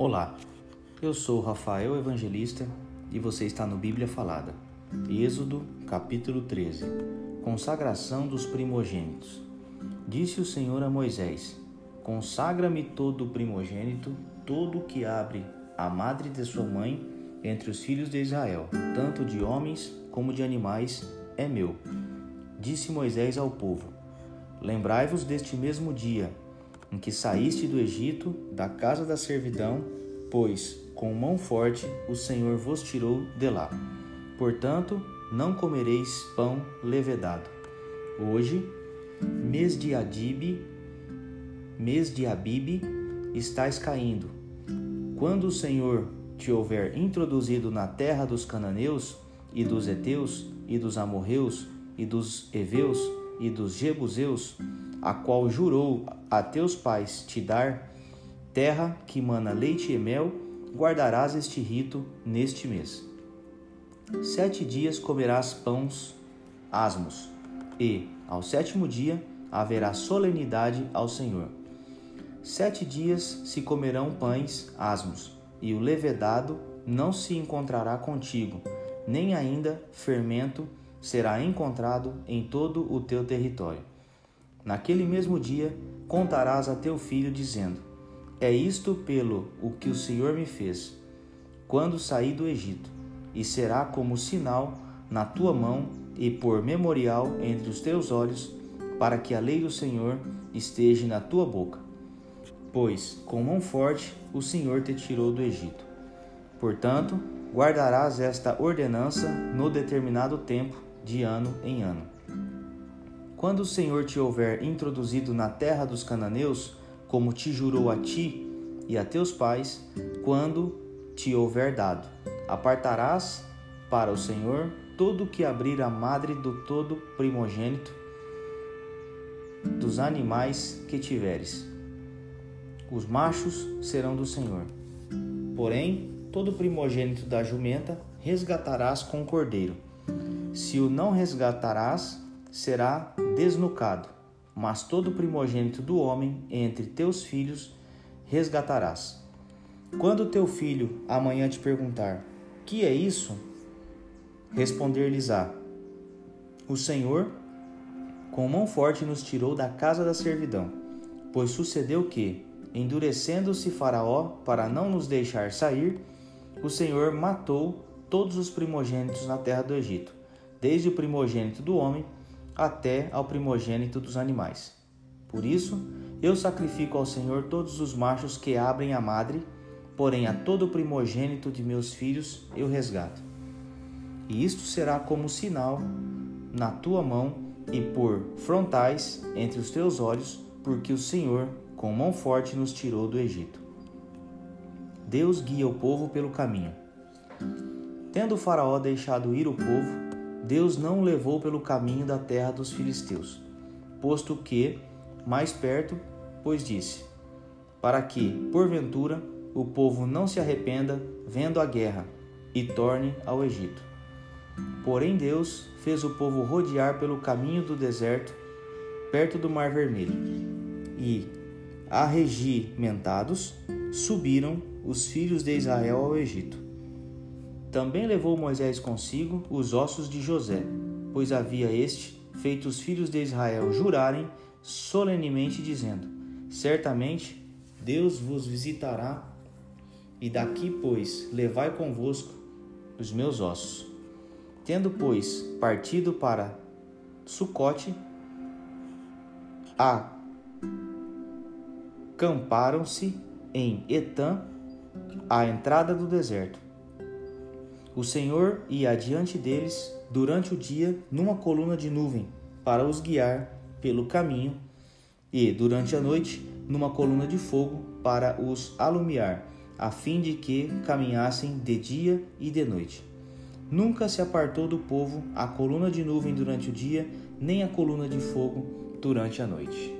Olá, eu sou Rafael Evangelista e você está no Bíblia Falada. Êxodo, capítulo 13 Consagração dos primogênitos. Disse o Senhor a Moisés: Consagra-me todo o primogênito, todo o que abre a madre de sua mãe entre os filhos de Israel, tanto de homens como de animais, é meu. Disse Moisés ao povo: Lembrai-vos deste mesmo dia em que saíste do Egito, da casa da servidão, pois com mão forte o Senhor vos tirou de lá. Portanto, não comereis pão levedado. Hoje, mês de Adibe, mês de Abibe, estás caindo. Quando o Senhor te houver introduzido na terra dos cananeus e dos heteus e dos amorreus e dos heveus e dos jebuseus, a qual jurou a teus pais te dar, terra que mana leite e mel, guardarás este rito neste mês. Sete dias comerás pães asmos, e, ao sétimo dia, haverá solenidade ao Senhor. Sete dias se comerão pães asmos, e o levedado não se encontrará contigo, nem ainda fermento será encontrado em todo o teu território. Naquele mesmo dia contarás a teu filho, dizendo: É isto pelo o que o Senhor me fez, quando saí do Egito, e será como sinal na tua mão e por memorial entre os teus olhos, para que a lei do Senhor esteja na tua boca. Pois com mão forte o Senhor te tirou do Egito. Portanto, guardarás esta ordenança no determinado tempo, de ano em ano. Quando o Senhor te houver introduzido na terra dos cananeus, como te jurou a ti e a teus pais, quando te houver dado, apartarás para o Senhor todo o que abrir a madre do todo primogênito dos animais que tiveres. Os machos serão do Senhor. Porém, todo primogênito da jumenta resgatarás com o cordeiro. Se o não resgatarás, será desnucado, mas todo primogênito do homem entre teus filhos resgatarás. Quando teu filho amanhã te perguntar: Que é isso? Responder-lhes-á: O Senhor com mão forte nos tirou da casa da servidão, pois sucedeu que, endurecendo-se Faraó para não nos deixar sair, o Senhor matou todos os primogênitos na terra do Egito, desde o primogênito do homem até ao primogênito dos animais. Por isso, eu sacrifico ao Senhor todos os machos que abrem a madre, porém a todo primogênito de meus filhos eu resgato. E isto será como sinal na tua mão e por frontais entre os teus olhos, porque o Senhor, com mão forte, nos tirou do Egito. Deus guia o povo pelo caminho. Tendo o Faraó deixado ir o povo, Deus não o levou pelo caminho da terra dos filisteus, posto que, mais perto, pois disse: Para que, porventura, o povo não se arrependa vendo a guerra e torne ao Egito. Porém, Deus fez o povo rodear pelo caminho do deserto, perto do Mar Vermelho. E, arregimentados, subiram os filhos de Israel ao Egito. Também levou Moisés consigo os ossos de José, pois havia este feito os filhos de Israel jurarem solenemente, dizendo: Certamente Deus vos visitará, e daqui, pois, levai convosco os meus ossos. Tendo, pois, partido para Sucote, acamparam-se em Etã, à entrada do deserto. O Senhor ia adiante deles durante o dia numa coluna de nuvem para os guiar pelo caminho, e durante a noite numa coluna de fogo para os alumiar, a fim de que caminhassem de dia e de noite. Nunca se apartou do povo a coluna de nuvem durante o dia, nem a coluna de fogo durante a noite.